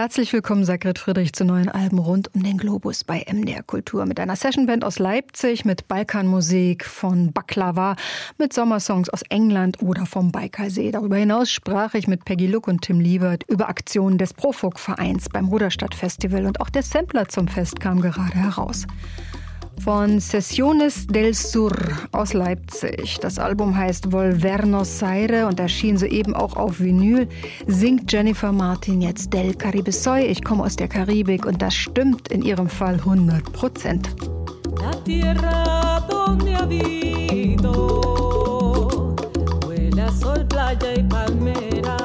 Herzlich willkommen, Sagret Friedrich, zu neuen Alben rund um den Globus bei MDR Kultur mit einer Sessionband aus Leipzig, mit Balkanmusik von Baklava, mit Sommersongs aus England oder vom Baikalsee. Darüber hinaus sprach ich mit Peggy Luck und Tim Liebert über Aktionen des Profug-Vereins beim Ruderstadt Festival und auch der Sampler zum Fest kam gerade heraus von Sessiones del Sur aus Leipzig. Das Album heißt Volvernos Seire und erschien soeben auch auf Vinyl. Singt Jennifer Martin jetzt Del Caribe Soy. Ich komme aus der Karibik und das stimmt in ihrem Fall 100 Prozent. Sol, playa y palmera.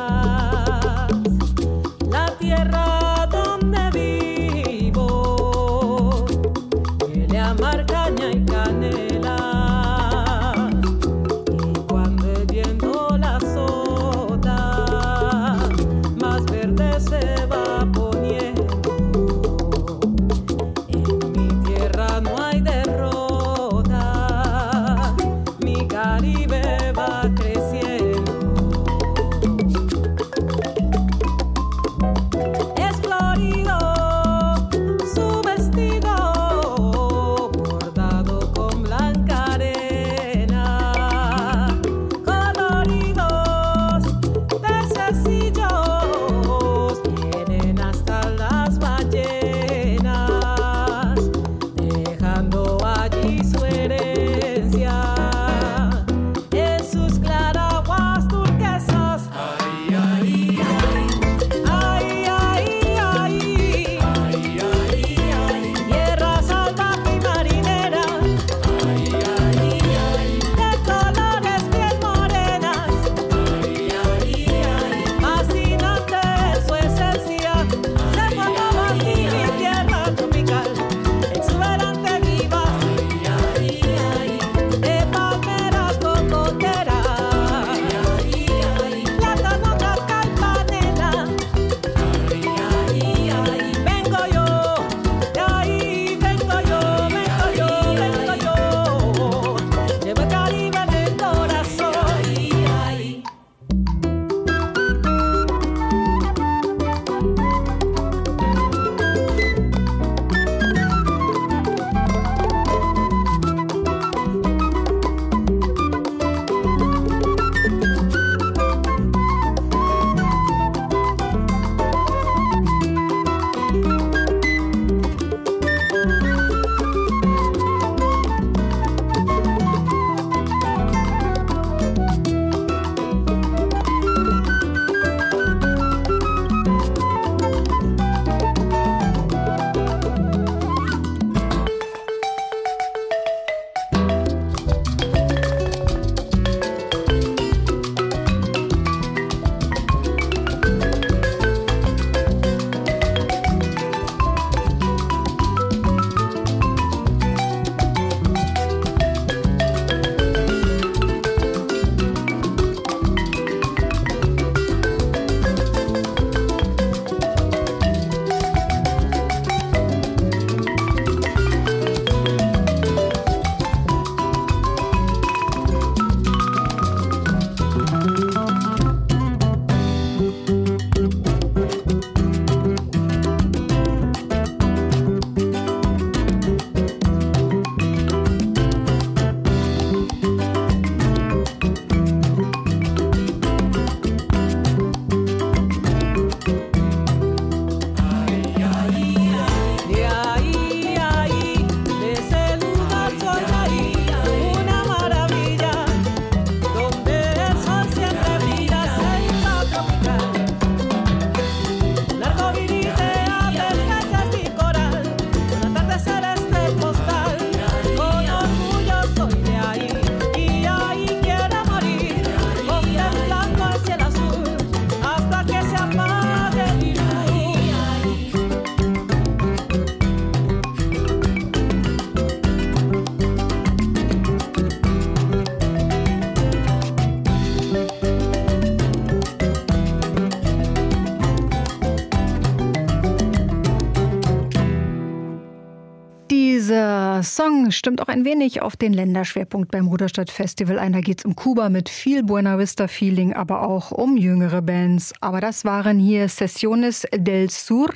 Stimmt auch ein wenig auf den Länderschwerpunkt beim Ruderstadt Festival ein. Da geht es um Kuba mit viel Buena Vista Feeling, aber auch um jüngere Bands. Aber das waren hier Sessiones del Sur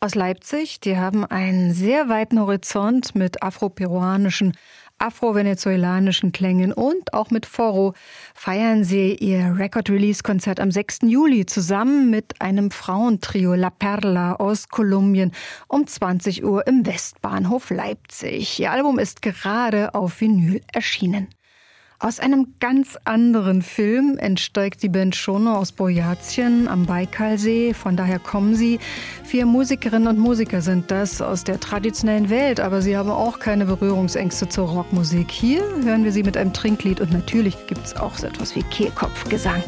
aus Leipzig. Die haben einen sehr weiten Horizont mit afroperuanischen afro-venezolanischen Klängen und auch mit Foro feiern sie ihr Record-Release-Konzert am 6. Juli zusammen mit einem Frauentrio La Perla aus Kolumbien um 20 Uhr im Westbahnhof Leipzig. Ihr Album ist gerade auf Vinyl erschienen. Aus einem ganz anderen Film entsteigt die Band Schono aus Boyatien am Baikalsee. Von daher kommen sie. Vier Musikerinnen und Musiker sind das aus der traditionellen Welt, aber sie haben auch keine Berührungsängste zur Rockmusik. Hier hören wir sie mit einem Trinklied und natürlich gibt es auch so etwas wie Kehlkopfgesang.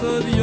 MDR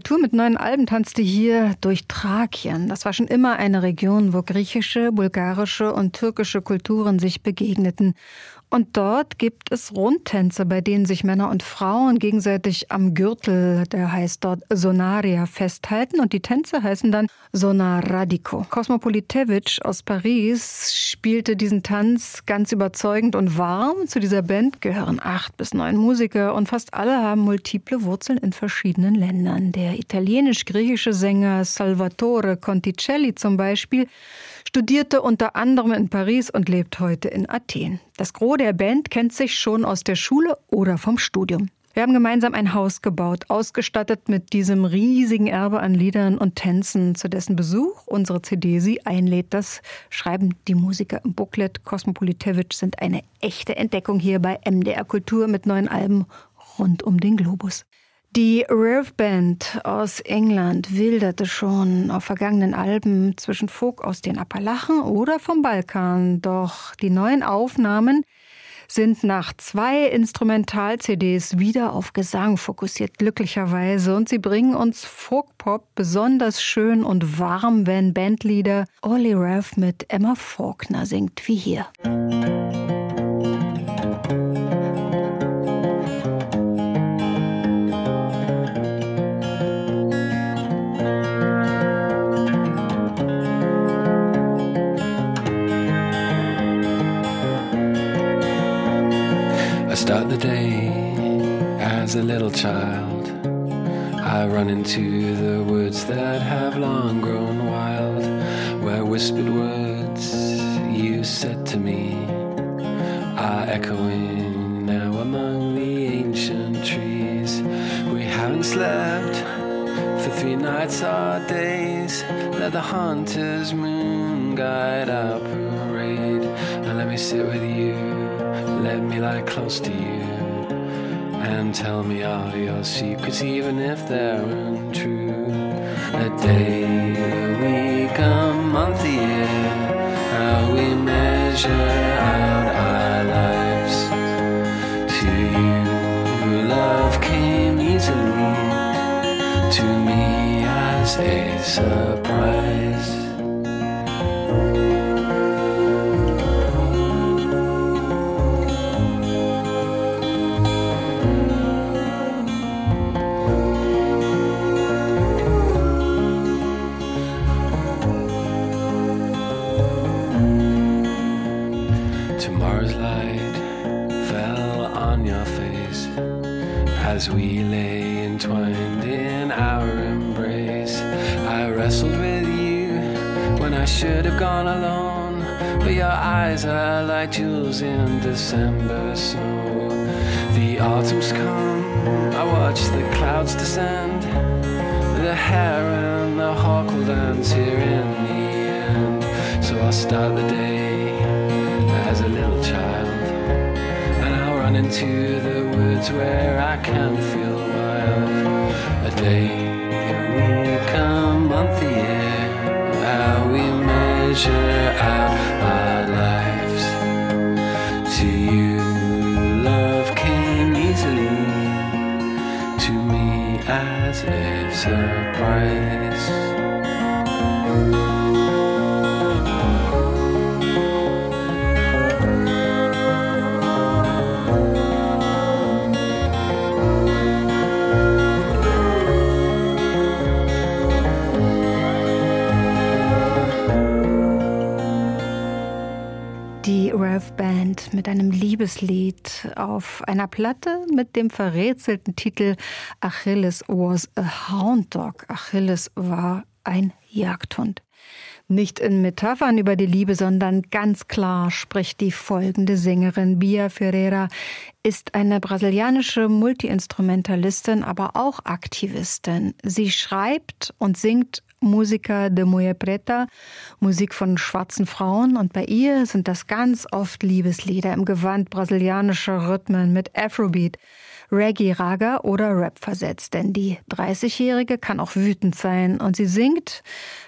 Kultur mit neuen Alben tanzte hier durch Thrakien. Das war schon immer eine Region, wo griechische, bulgarische und türkische Kulturen sich begegneten. Und dort gibt es Rundtänze, bei denen sich Männer und Frauen gegenseitig am Gürtel, der heißt dort Sonaria, festhalten. Und die Tänze heißen dann Sonaradiko. Kosmopolitevich aus Paris spielte diesen Tanz ganz überzeugend und warm. Zu dieser Band gehören acht bis neun Musiker und fast alle haben multiple Wurzeln in verschiedenen Ländern. Der italienisch-griechische Sänger Salvatore Conticelli zum Beispiel studierte unter anderem in Paris und lebt heute in Athen. Das Gros der Band kennt sich schon aus der Schule oder vom Studium. Wir haben gemeinsam ein Haus gebaut, ausgestattet mit diesem riesigen Erbe an Liedern und Tänzen, zu dessen Besuch unsere CD Sie einlädt. Das schreiben die Musiker im Booklet. Kosmopolitevich sind eine echte Entdeckung hier bei MDR Kultur mit neuen Alben rund um den Globus. Die Rev Band aus England wilderte schon auf vergangenen Alben zwischen Folk aus den Appalachen oder vom Balkan. Doch die neuen Aufnahmen sind nach zwei Instrumental-CDs wieder auf Gesang fokussiert, glücklicherweise. Und sie bringen uns Folk-Pop besonders schön und warm, wenn Bandleader Ollie Rev mit Emma Faulkner singt, wie hier. Start the day as a little child. I run into the woods that have long grown wild, where whispered words you said to me are echoing now among the ancient trees. We haven't slept for three nights or days. Let the hunter's moon guide our parade, and let me sit with you let me lie close to you and tell me all your secrets, even if they're untrue. A day, a week, a month, a year, how we measure out our lives. To you, love came easily, to me as a surprise. Gone alone, but your eyes are like jewels in December snow. The autumn's come, I watch the clouds descend. The hare and the hawk will dance here in the end. So I'll start the day as a little child. And I'll run into the woods where I can feel wild. A day, a week, a month, a year. Measure out our lives. To you, love came easily. To me, as a surprise. Band mit einem Liebeslied auf einer Platte mit dem verrätselten Titel Achilles was a Hound Dog. Achilles war ein Jagdhund. Nicht in Metaphern über die Liebe, sondern ganz klar spricht die folgende Sängerin Bia Ferreira, ist eine brasilianische Multiinstrumentalistin, aber auch Aktivistin. Sie schreibt und singt Musiker de Mulher Preta, Musik von schwarzen Frauen und bei ihr sind das ganz oft Liebeslieder im Gewand brasilianischer Rhythmen mit Afrobeat. Reggae, Raga oder Rap versetzt. Denn die 30-Jährige kann auch wütend sein und sie singt,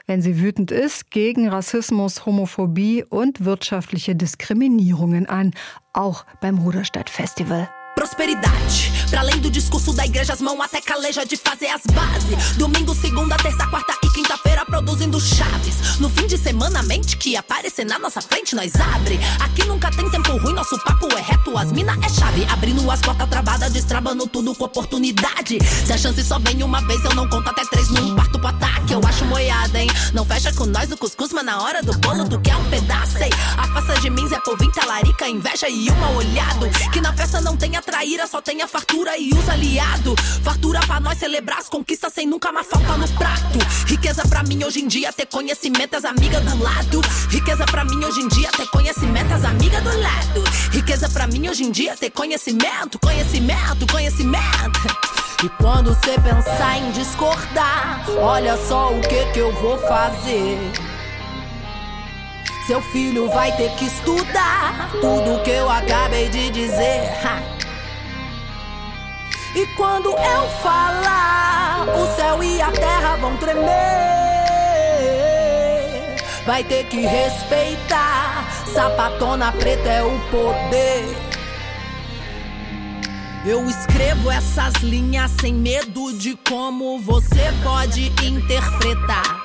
wenn sie wütend ist, gegen Rassismus, Homophobie und wirtschaftliche Diskriminierungen an, auch beim Ruderstadt Festival. Prosperidade, pra além do discurso da igreja, as mãos até caleja de fazer as bases. Domingo, segunda, terça, quarta e quinta-feira produzindo chaves. No fim de semana, a mente que aparecer na nossa frente, nós abre. Aqui nunca tem tempo ruim, nosso papo é reto, as mina é chave. Abrindo as portas travadas, destrabando tudo com oportunidade. Se a chance só vem uma vez, eu não conto até três num parto pro ataque. Eu acho moiada, hein? Não fecha com nós o cuscuz, mas na hora do bolo tu quer um pedaço, hein? Afasta de mim, Zé Povinho, talarica, inveja e uma olhado. Que na festa não tenha traíra, só tenha fartura e os aliado. Fartura pra nós celebrar as conquistas sem nunca mais falta no prato. Riqueza pra mim hoje em dia ter conhecimento, as amigas do lado. Riqueza pra mim hoje em dia ter conhecimento, as amigas do lado. Riqueza pra mim hoje em dia ter conhecimento, conhecimento, conhecimento. E quando cê pensar em discordar, olha só o que que eu vou fazer. Seu filho vai ter que estudar tudo que eu acabei de dizer. Ha. E quando eu falar, o céu e a terra vão tremer. Vai ter que respeitar. Sapatona preta é o poder. Eu escrevo essas linhas sem medo de como você pode interpretar.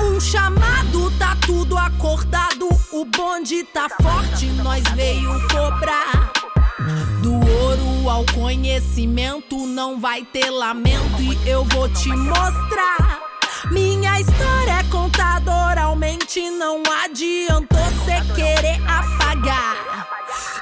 Um chamado, tá tudo acordado. O bonde tá forte, nós veio cobrar. Ao conhecimento não vai ter lamento e eu vou te mostrar. Minha história é contada oralmente, não adiantou cê querer apagar.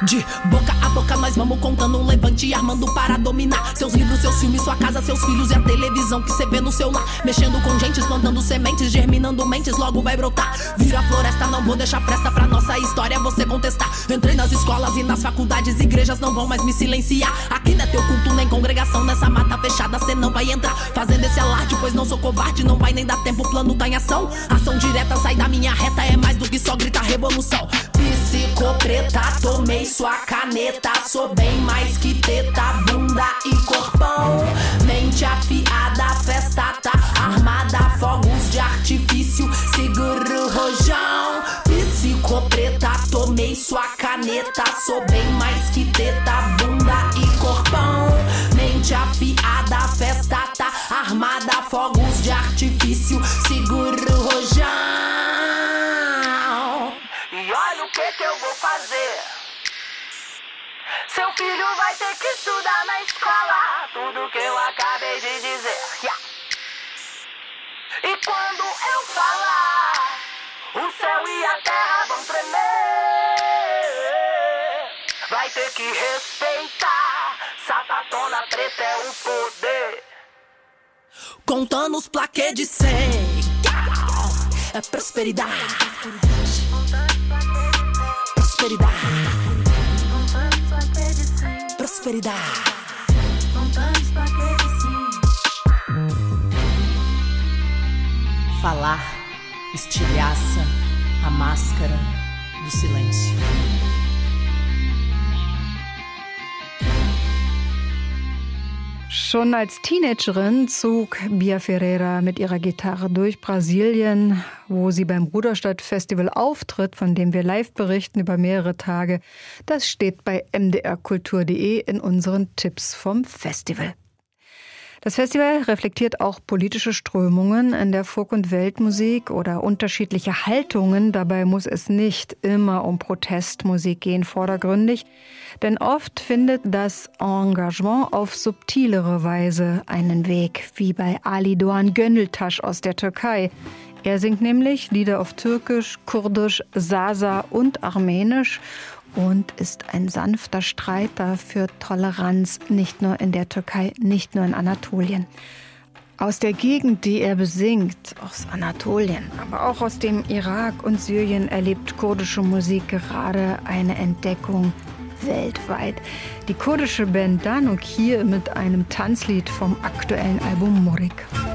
De boca a boca nós vamos contando um levante armando para dominar. Seus livros, seus filmes, sua casa, seus filhos e a televisão que cê vê no seu lar Mexendo com gente, plantando sementes, germinando mentes, logo vai brotar. Vira floresta, não vou deixar fresta pra nossa história você contestar. Entrei nas escolas e nas faculdades, igrejas não vão mais me silenciar. Aqui não é teu culto nem congregação, nessa mata fechada cê não vai entrar. Fazendo esse alarde, pois não sou covarde, não vai nem dar tempo, o plano tá em ação. Ação direta, sai da minha reta, é mais do que só gritar revolução Psicopreta, tomei sua caneta. Sou bem mais que teta, bunda e corpão. Mente afiada, festa tá armada. Fogos de artifício, seguro rojão. Psicopreta, tomei sua caneta. Sou bem mais que teta, bunda e corpão. Mente afiada, festa tá armada. Fogos de artifício seguro fazer. Seu filho vai ter que estudar na escola tudo que eu acabei de dizer. Yeah. E quando eu falar, o céu e a terra vão tremer. Vai ter que respeitar. Sapatona preta é o poder. Contando os plaquês de 100. É prosperidade. Prosperidade. Prosperidade. Falar estilhaça a máscara do silêncio. Schon als Teenagerin zog Bia Ferreira mit ihrer Gitarre durch Brasilien, wo sie beim Ruderstadt Festival auftritt, von dem wir live berichten über mehrere Tage. Das steht bei mdrkultur.de in unseren Tipps vom Festival. Das Festival reflektiert auch politische Strömungen in der Folk- und Weltmusik oder unterschiedliche Haltungen. Dabei muss es nicht immer um Protestmusik gehen, vordergründig. Denn oft findet das Engagement auf subtilere Weise einen Weg, wie bei Ali Doğan Gönültaş aus der Türkei. Er singt nämlich Lieder auf Türkisch, Kurdisch, Sasa und Armenisch und ist ein sanfter Streiter für Toleranz, nicht nur in der Türkei, nicht nur in Anatolien. Aus der Gegend, die er besingt, aus Anatolien, aber auch aus dem Irak und Syrien erlebt kurdische Musik gerade eine Entdeckung weltweit. Die kurdische Band Danuk hier mit einem Tanzlied vom aktuellen Album Murik. Musik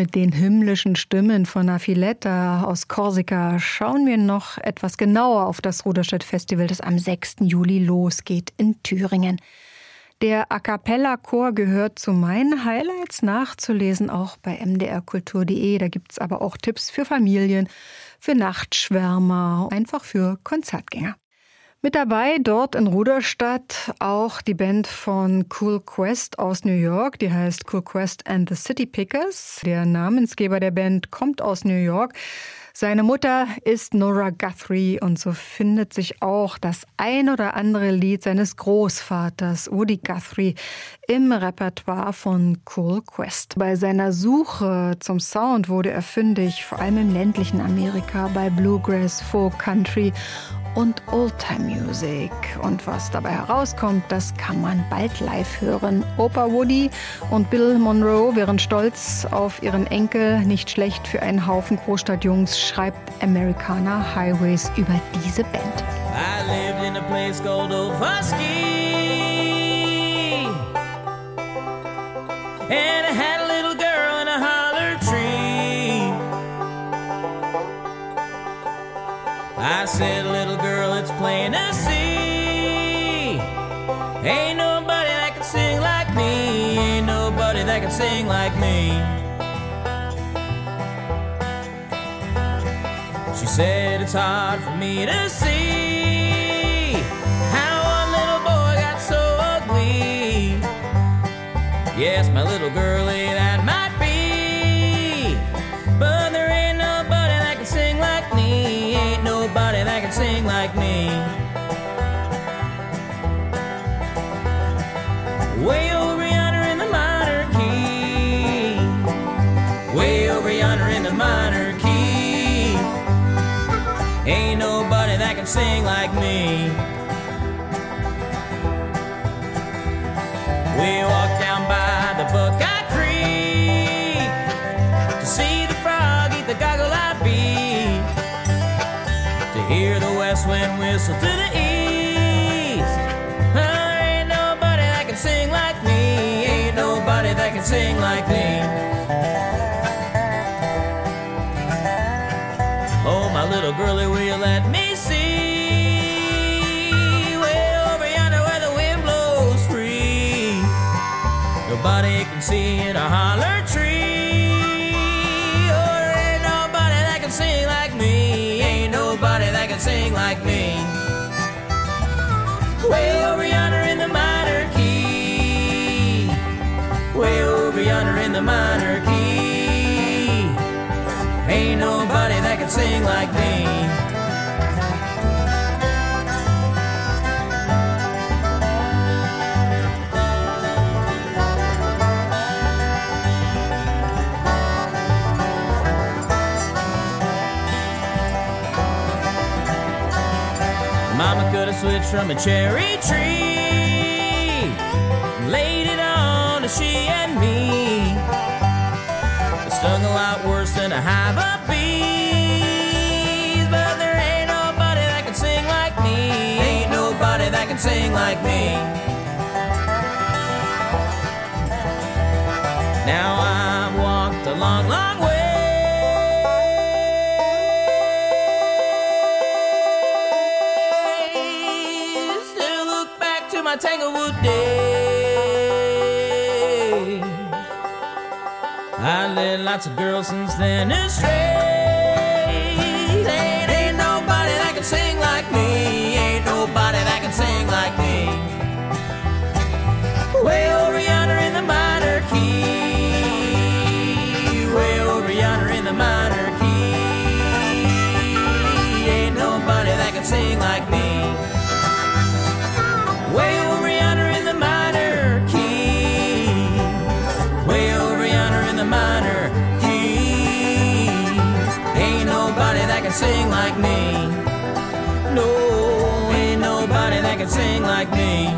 mit den himmlischen Stimmen von Affiletta aus Korsika schauen wir noch etwas genauer auf das Ruderstedt-Festival, das am 6. Juli losgeht in Thüringen. Der A Cappella Chor gehört zu meinen Highlights nachzulesen, auch bei mdrkultur.de. Da gibt es aber auch Tipps für Familien, für Nachtschwärmer, einfach für Konzertgänger. Mit dabei dort in Ruderstadt auch die Band von Cool Quest aus New York, die heißt Cool Quest and the City Pickers. Der Namensgeber der Band kommt aus New York. Seine Mutter ist Nora Guthrie und so findet sich auch das ein oder andere Lied seines Großvaters Woody Guthrie im Repertoire von Cool Quest. Bei seiner Suche zum Sound wurde er fündig, vor allem im ländlichen Amerika bei Bluegrass, Folk Country und Oldtime Music. Und was dabei herauskommt, das kann man bald live hören. Opa Woody und Bill Monroe wären stolz auf ihren Enkel. Nicht schlecht für einen Haufen Großstadtjungs, schreibt Americana Highways über diese Band. I lived in a place called And I had a little I said, little girl, it's plain to see. Ain't nobody that can sing like me. Ain't nobody that can sing like me. She said, it's hard for me to see sing like me. We walk down by the Buckeye Creek to see the frog eat the goggle eye bee, to hear the west wind whistle to the east. Ain't nobody that can sing like me, ain't nobody that can sing like me. Can see in a holler tree. Oh, ain't nobody that can sing like me. Ain't nobody that can sing like me. Way over yonder in the minor key. Way over yonder in the minor key. Ain't nobody that can sing like me. From a cherry tree, laid it on to she and me. It stung a lot worse than a hive of bees, but there ain't nobody that can sing like me. Ain't nobody that can sing like me. Lots of girls since then astray. Ain't, ain't nobody that can sing like me. Ain't nobody that can sing like me. Way over yonder in the minor key. Way over yonder in the minor key. Ain't nobody that can sing like me. sing like me. No, ain't nobody that can sing like me.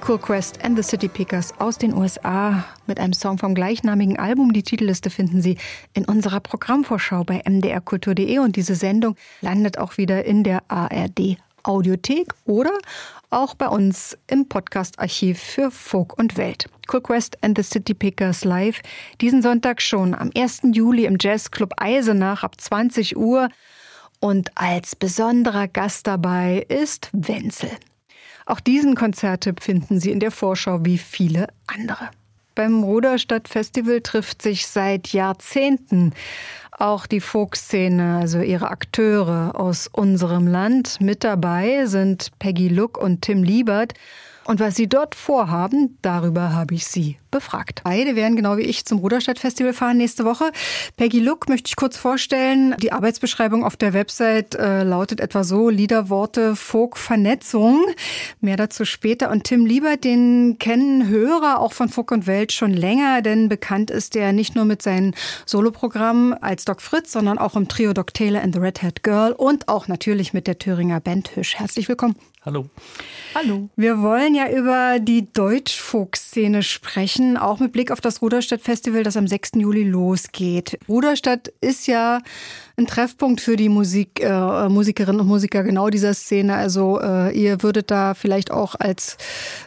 Cool Quest and the City Pickers aus den USA mit einem Song vom gleichnamigen Album. Die Titelliste finden Sie in unserer Programmvorschau bei mdrkultur.de und diese Sendung landet auch wieder in der ARD Audiothek oder auch bei uns im Podcast-Archiv für Folk und Welt. Cool Quest and the City Pickers live diesen Sonntag schon am 1. Juli im Jazzclub Eisenach ab 20 Uhr. Und als besonderer Gast dabei ist Wenzel. Auch diesen Konzerttipp finden Sie in der Vorschau wie viele andere. Beim Ruderstadt Festival trifft sich seit Jahrzehnten auch die Folkszene, also ihre Akteure aus unserem Land. Mit dabei sind Peggy Luck und Tim Liebert. Und was sie dort vorhaben, darüber habe ich sie befragt. Beide werden genau wie ich zum Ruderstadt-Festival fahren nächste Woche. Peggy Luck möchte ich kurz vorstellen. Die Arbeitsbeschreibung auf der Website äh, lautet etwa so, Liederworte, Folk, Vernetzung. Mehr dazu später. Und Tim Liebert, den kennen Hörer auch von Folk und Welt schon länger, denn bekannt ist er nicht nur mit seinem Soloprogramm als Doc Fritz, sondern auch im Trio Doc Taylor and the Red Hat Girl und auch natürlich mit der Thüringer Band Hüsch. Herzlich willkommen. Hallo. Hallo. Wir wollen ja über die Deutschfolk-Szene sprechen, auch mit Blick auf das Ruderstadt-Festival, das am 6. Juli losgeht. Ruderstadt ist ja ein Treffpunkt für die Musik, äh, Musikerinnen und Musiker genau dieser Szene. Also äh, ihr würdet da vielleicht auch als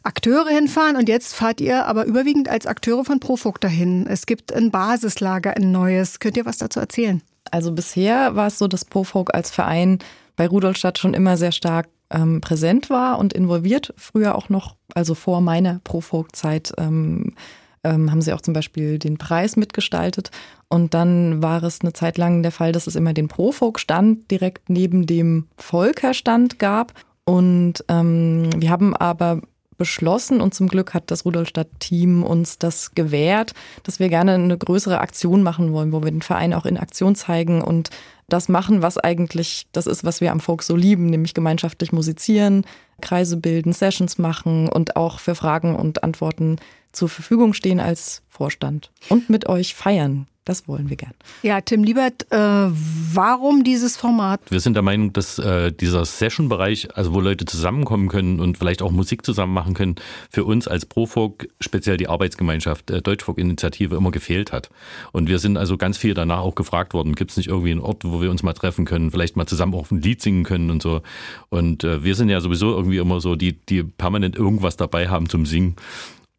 Akteure hinfahren und jetzt fahrt ihr aber überwiegend als Akteure von Profok dahin. Es gibt ein Basislager, ein neues. Könnt ihr was dazu erzählen? Also bisher war es so, dass Profok als Verein bei Rudolstadt schon immer sehr stark ähm, präsent war und involviert. Früher auch noch, also vor meiner Pro-Folk-Zeit, ähm, ähm, haben sie auch zum Beispiel den Preis mitgestaltet. Und dann war es eine Zeit lang der Fall, dass es immer den Pro-Folk-Stand direkt neben dem Volker-Stand gab. Und ähm, wir haben aber beschlossen und zum Glück hat das Rudolstadt-Team uns das gewährt, dass wir gerne eine größere Aktion machen wollen, wo wir den Verein auch in Aktion zeigen und das machen, was eigentlich das ist, was wir am Folk so lieben, nämlich gemeinschaftlich musizieren, Kreise bilden, Sessions machen und auch für Fragen und Antworten zur Verfügung stehen als Vorstand und mit euch feiern. Das wollen wir gern. Ja, Tim Liebert, äh, warum dieses Format? Wir sind der Meinung, dass äh, dieser Session-Bereich, also wo Leute zusammenkommen können und vielleicht auch Musik zusammen machen können, für uns als Profolk, speziell die Arbeitsgemeinschaft äh, Deutschfolk-Initiative, immer gefehlt hat. Und wir sind also ganz viel danach auch gefragt worden, gibt es nicht irgendwie einen Ort, wo wir uns mal treffen können, vielleicht mal zusammen auch ein Lied singen können und so. Und äh, wir sind ja sowieso irgendwie immer so, die, die permanent irgendwas dabei haben zum Singen.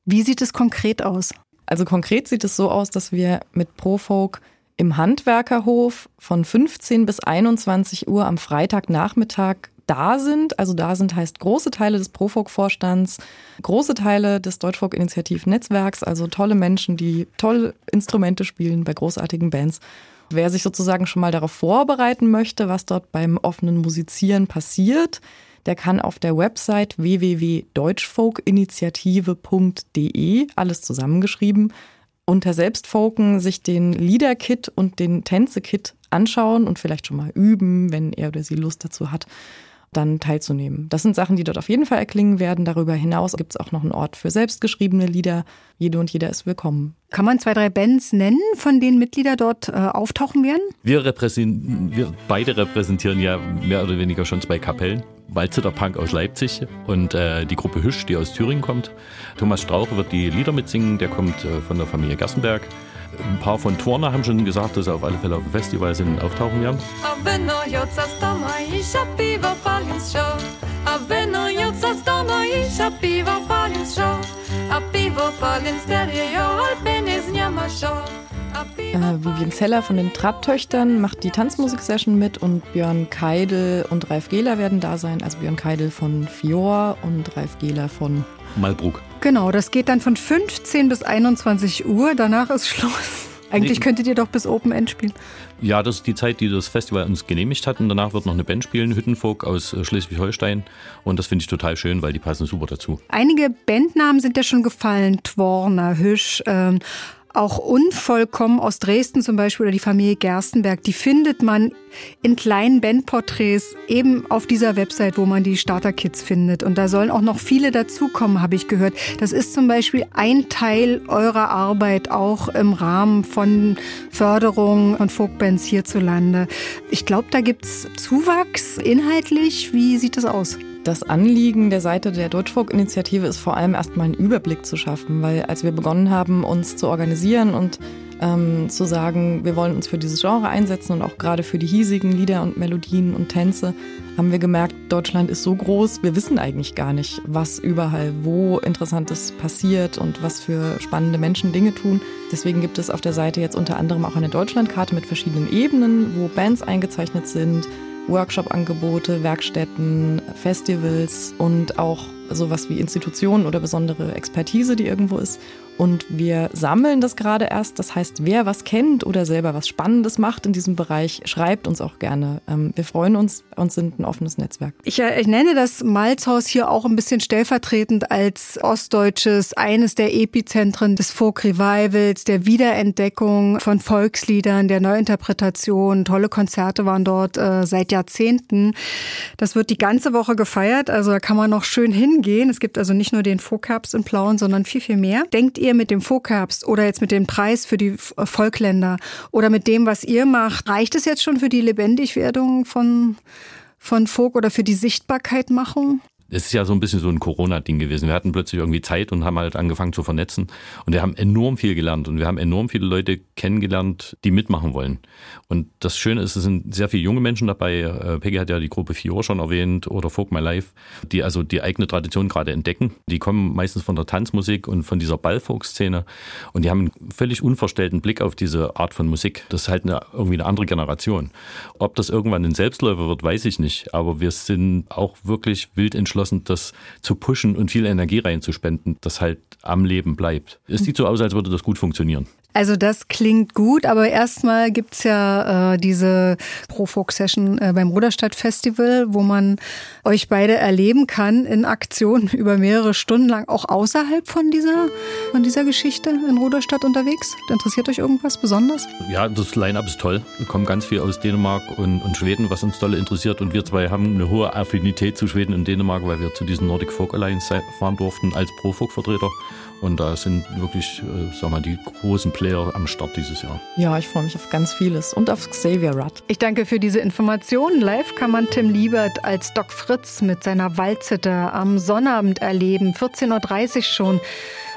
Wie sieht es konkret aus? Also konkret sieht es so aus, dass wir mit Profolk im Handwerkerhof von 15 bis 21 Uhr am Freitagnachmittag da sind. Also da sind heißt große Teile des Profolk-Vorstands, große Teile des Deutschfolk-Initiativ-Netzwerks, also tolle Menschen, die toll Instrumente spielen bei großartigen Bands. Wer sich sozusagen schon mal darauf vorbereiten möchte, was dort beim offenen Musizieren passiert, der kann auf der Website www.deutschfolkinitiative.de, alles zusammengeschrieben, unter Selbstfolken sich den Liederkit und den Tänzekit anschauen und vielleicht schon mal üben, wenn er oder sie Lust dazu hat dann teilzunehmen. Das sind Sachen, die dort auf jeden Fall erklingen werden. Darüber hinaus gibt es auch noch einen Ort für selbstgeschriebene Lieder. Jede und jeder ist willkommen. Kann man zwei, drei Bands nennen, von denen Mitglieder dort äh, auftauchen werden? Wir, wir beide repräsentieren ja mehr oder weniger schon zwei Kapellen. Walzeter Punk aus Leipzig und äh, die Gruppe Hüsch, die aus Thüringen kommt. Thomas Strauch wird die Lieder mitsingen, der kommt äh, von der Familie Gerstenberg. Ein paar von Turner haben schon gesagt, dass sie auf alle Fälle auf dem Festival sind und auftauchen werden. Äh, Vivian Zeller von den Trapptöchtern macht die Tanzmusik-Session mit und Björn Keidel und Ralf Gehler werden da sein. Also Björn Keidel von Fior und Ralf Gehler von Malbruck. Genau, das geht dann von 15 bis 21 Uhr. Danach ist Schluss. Eigentlich nee. könntet ihr doch bis Open End spielen. Ja, das ist die Zeit, die das Festival uns genehmigt hat. Und danach wird noch eine Band spielen, Hüttenfolk aus äh, Schleswig-Holstein. Und das finde ich total schön, weil die passen super dazu. Einige Bandnamen sind ja schon gefallen. Tworner, Hüsch. Ähm auch unvollkommen aus Dresden zum Beispiel oder die Familie Gerstenberg, die findet man in kleinen Bandporträts eben auf dieser Website, wo man die Starter-Kits findet. Und da sollen auch noch viele dazukommen, habe ich gehört. Das ist zum Beispiel ein Teil eurer Arbeit auch im Rahmen von Förderung von Folkbands hierzulande. Ich glaube, da gibt es Zuwachs inhaltlich. Wie sieht das aus? Das Anliegen der Seite der Deutschfolk-Initiative ist vor allem erstmal einen Überblick zu schaffen, weil als wir begonnen haben, uns zu organisieren und ähm, zu sagen, wir wollen uns für dieses Genre einsetzen und auch gerade für die hiesigen Lieder und Melodien und Tänze, haben wir gemerkt, Deutschland ist so groß, wir wissen eigentlich gar nicht, was überall wo Interessantes passiert und was für spannende Menschen Dinge tun. Deswegen gibt es auf der Seite jetzt unter anderem auch eine Deutschlandkarte mit verschiedenen Ebenen, wo Bands eingezeichnet sind, Workshop-Angebote, Werkstätten, Festivals und auch sowas wie Institutionen oder besondere Expertise, die irgendwo ist. Und wir sammeln das gerade erst. Das heißt, wer was kennt oder selber was Spannendes macht in diesem Bereich, schreibt uns auch gerne. Ähm, wir freuen uns und sind ein offenes Netzwerk. Ich, äh, ich nenne das Malzhaus hier auch ein bisschen stellvertretend als ostdeutsches, eines der Epizentren des Folk Revivals, der Wiederentdeckung von Volksliedern, der Neuinterpretation. Tolle Konzerte waren dort äh, seit Jahrzehnten. Das wird die ganze Woche gefeiert, also da kann man noch schön hingehen. Es gibt also nicht nur den Folkherbst in Plauen, sondern viel, viel mehr. Denkt ihr mit dem Folkherbst oder jetzt mit dem Preis für die Volkländer oder mit dem, was ihr macht, reicht es jetzt schon für die Lebendigwerdung von, von Folk oder für die Sichtbarkeitmachung? Es ist ja so ein bisschen so ein Corona-Ding gewesen. Wir hatten plötzlich irgendwie Zeit und haben halt angefangen zu vernetzen. Und wir haben enorm viel gelernt und wir haben enorm viele Leute kennengelernt, die mitmachen wollen. Und das Schöne ist, es sind sehr viele junge Menschen dabei. Äh, Peggy hat ja die Gruppe Fior schon erwähnt oder Folk My Life, die also die eigene Tradition gerade entdecken. Die kommen meistens von der Tanzmusik und von dieser Ballfolk-Szene und die haben einen völlig unverstellten Blick auf diese Art von Musik. Das ist halt eine, irgendwie eine andere Generation. Ob das irgendwann ein Selbstläufer wird, weiß ich nicht. Aber wir sind auch wirklich wild entschlossen, entschlossen, das zu pushen und viel Energie reinzuspenden, das halt am Leben bleibt. Es sieht so aus, als würde das gut funktionieren. Also das klingt gut, aber erstmal gibt's ja äh, diese Pro-Folk-Session äh, beim Ruderstadt-Festival, wo man euch beide erleben kann in Aktion über mehrere Stunden lang, auch außerhalb von dieser, von dieser Geschichte in Ruderstadt unterwegs. Interessiert euch irgendwas besonders? Ja, das Line-Up ist toll. Wir kommen ganz viel aus Dänemark und, und Schweden, was uns dolle interessiert. Und wir zwei haben eine hohe Affinität zu Schweden und Dänemark, weil wir zu diesen Nordic Folk Alliance fahren durften als Pro-Folk-Vertreter. Und da sind wirklich, äh, sag mal, die großen Player am Start dieses Jahr. Ja, ich freue mich auf ganz vieles und auf Xavier Rudd. Ich danke für diese Informationen. Live kann man Tim Liebert als Doc Fritz mit seiner Walzitter am Sonnabend erleben. 14.30 Uhr schon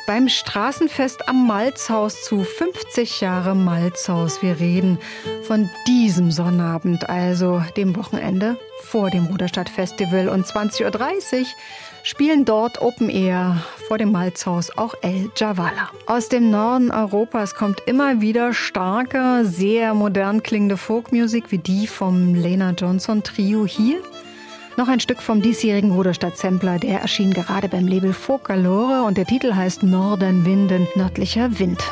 beim Straßenfest am Malzhaus zu 50 Jahre Malzhaus. Wir reden von diesem Sonnabend, also dem Wochenende vor dem Ruderstadt Festival. Und 20.30 Uhr spielen dort Open Air vor dem Malzhaus auch El Javala. Aus dem Norden Europas kommt immer wieder starke, sehr modern klingende Folkmusik wie die vom Lena Johnson Trio hier. Noch ein Stück vom diesjährigen Ruderstadt Sampler, der erschien gerade beim Label Folk Galore und der Titel heißt Norden Winden, nördlicher Wind.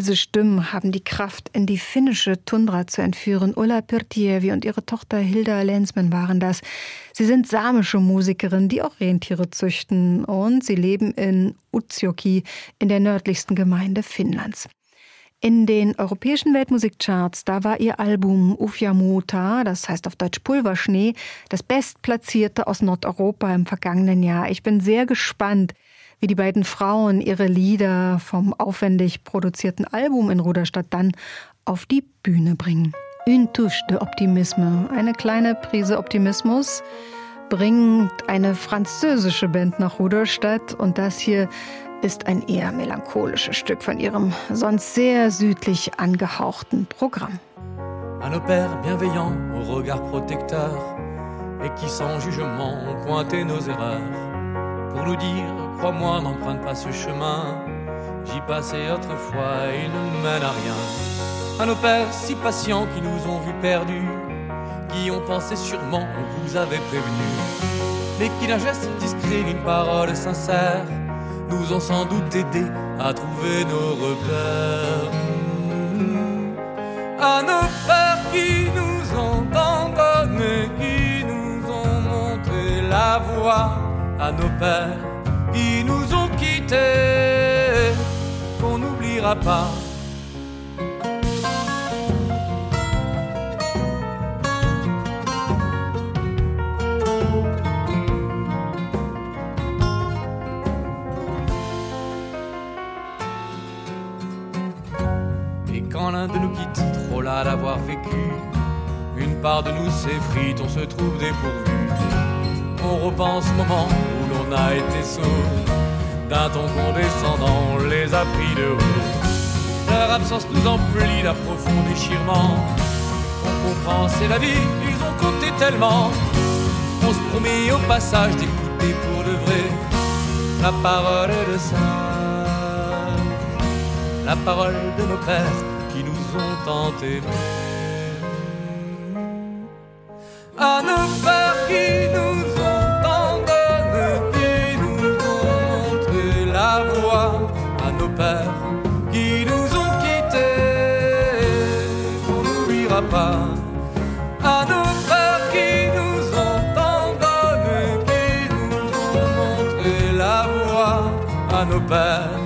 Diese Stimmen haben die Kraft, in die finnische Tundra zu entführen. Ulla Pirtievi und ihre Tochter Hilda Lensman waren das. Sie sind samische Musikerinnen, die auch Rentiere züchten und sie leben in Utsjoki, in der nördlichsten Gemeinde Finnlands. In den europäischen Weltmusikcharts, da war ihr Album Ufjamuta, das heißt auf Deutsch Pulverschnee, das bestplatzierte aus Nordeuropa im vergangenen Jahr. Ich bin sehr gespannt, wie die beiden Frauen ihre Lieder vom aufwendig produzierten Album in Ruderstadt dann auf die Bühne bringen. Une touche de Optimisme, eine kleine Prise Optimismus bringt eine französische Band nach Ruderstadt und das hier ist ein eher melancholisches Stück von ihrem sonst sehr südlich angehauchten Programm. À nos pères bienveillants, au regard protecteur, et qui sans jugement pointé nos erreurs, pour nous dire, crois-moi, n'emprunte pas ce chemin, j'y passais autrefois, il ne mène à rien. À nos pères si patients qui nous ont vus perdus, qui ont pensé sûrement, on vous avait prévenu, mais qui d'un geste discret, d'une parole sincère, nous ont sans doute aidé à trouver nos repères. À nos pères qui nous ont tant donné, qui nous ont montré la voie, à nos pères qu'on n'oubliera pas. quand l'un de nous quitte, trop là d'avoir vécu, une part de nous s'effrite, on se trouve dépourvu. On repense au moment où l'on a été saut d'un ton condescendant, les a pris de haut. Leur absence nous emplit d'un profond déchirement. On comprend, c'est la vie, ils ont compté tellement. On se promet au passage d'écouter pour de vrai la parole de ça, la parole de nos pères qui nous ont tant bad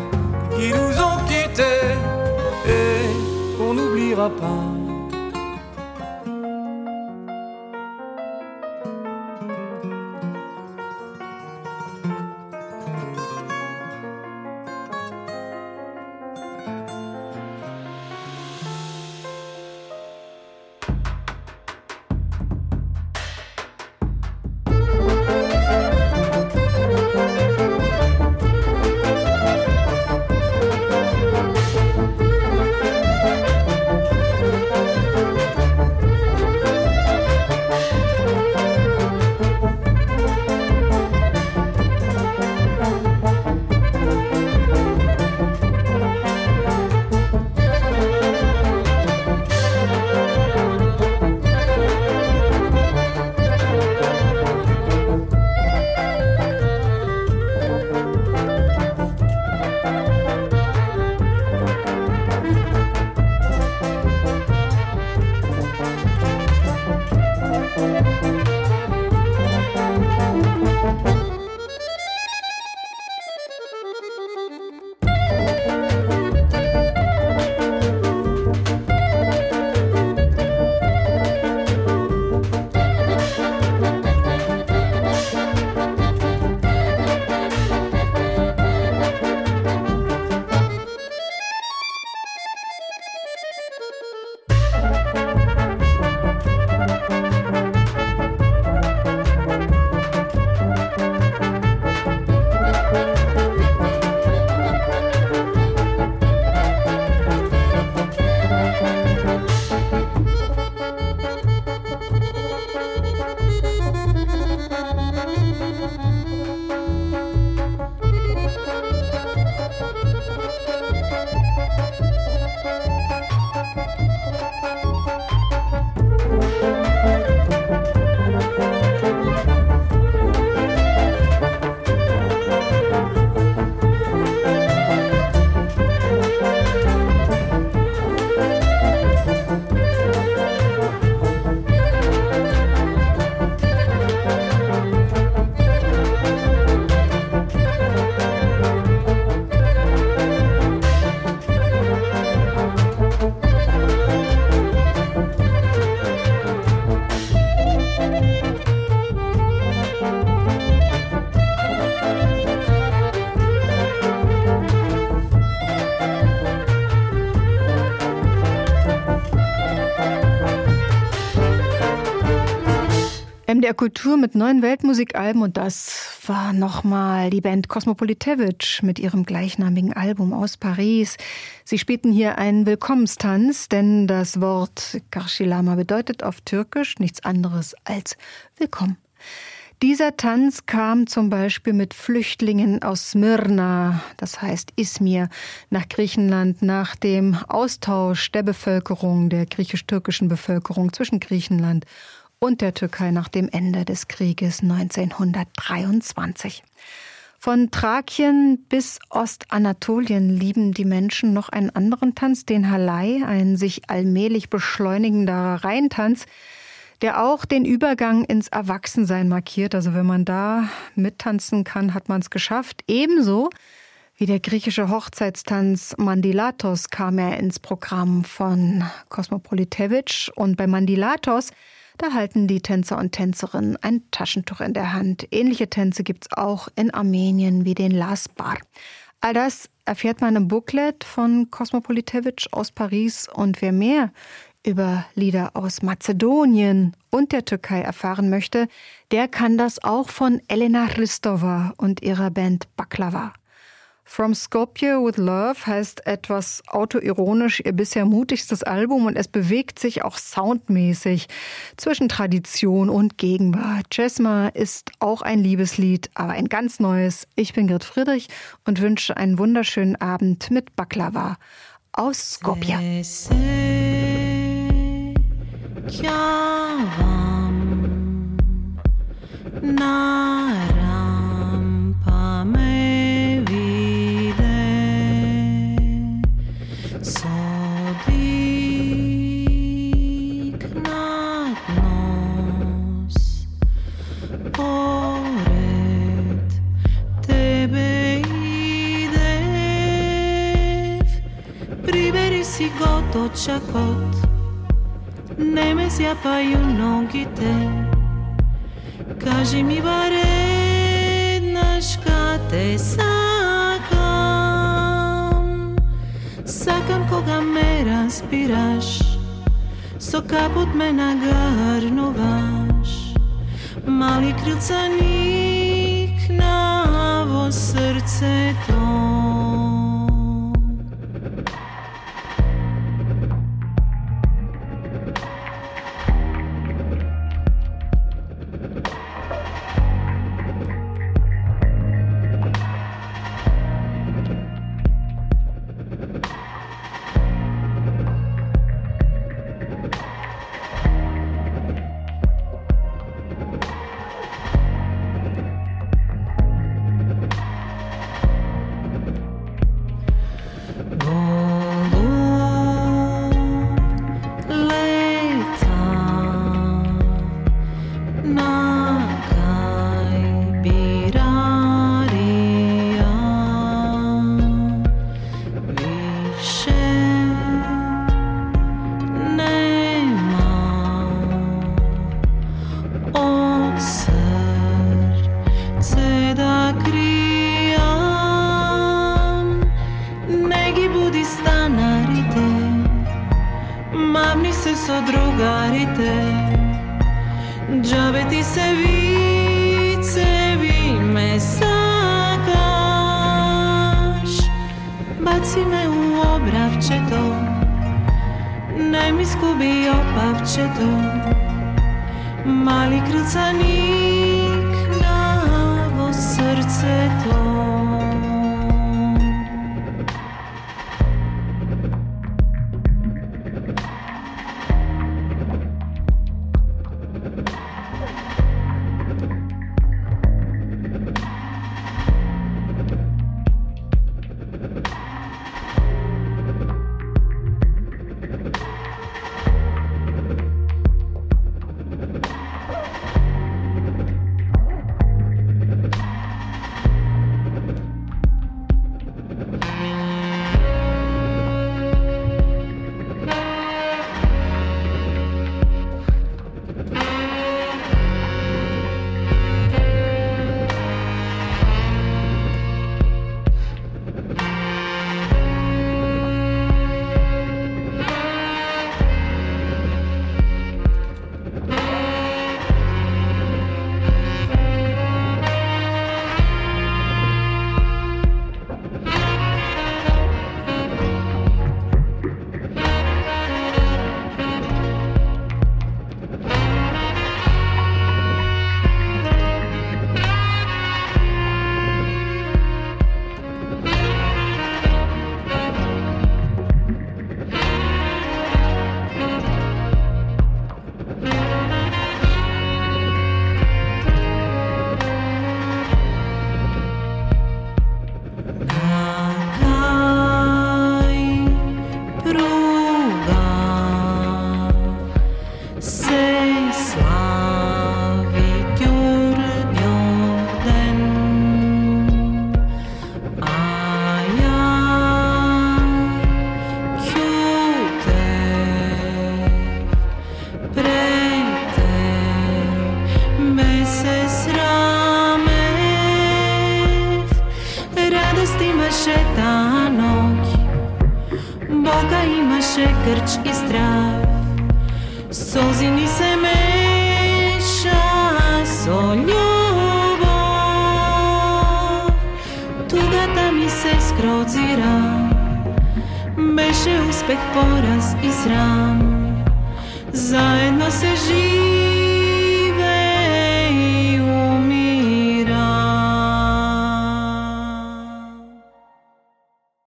MDR Kultur mit neuen Weltmusikalben und das war nochmal die Band Kosmopolitevich mit ihrem gleichnamigen Album aus Paris. Sie spielten hier einen Willkommenstanz, denn das Wort Karşılama bedeutet auf Türkisch nichts anderes als Willkommen. Dieser Tanz kam zum Beispiel mit Flüchtlingen aus Smyrna, das heißt Izmir, nach Griechenland nach dem Austausch der Bevölkerung, der griechisch-türkischen Bevölkerung zwischen Griechenland und der Türkei nach dem Ende des Krieges 1923. Von Thrakien bis Ostanatolien lieben die Menschen noch einen anderen Tanz, den Halai, ein sich allmählich beschleunigender Reihentanz, der auch den Übergang ins Erwachsensein markiert. Also wenn man da mittanzen kann, hat man es geschafft. Ebenso wie der griechische Hochzeitstanz Mandilatos kam er ins Programm von Kosmopolitevich. Und bei Mandilatos, da halten die Tänzer und Tänzerinnen ein Taschentuch in der Hand. Ähnliche Tänze gibt es auch in Armenien wie den Lasbar. All das erfährt man im Booklet von Kosmopolitevich aus Paris. Und wer mehr über Lieder aus Mazedonien und der Türkei erfahren möchte, der kann das auch von Elena Ristova und ihrer Band Baklava. From Skopje with Love heißt etwas autoironisch ihr bisher mutigstes Album und es bewegt sich auch soundmäßig zwischen Tradition und Gegenwart. Jesma ist auch ein Liebeslied, aber ein ganz neues. Ich bin Grit Friedrich und wünsche einen wunderschönen Abend mit Baklava aus Skopje. Naram pame шакот. Не ме сяпай у ногите. Кажи ми баре еднаш кате сам Сакам кога ме разбираш Со капот ме нагарнуваш Мали крилца никна во срцето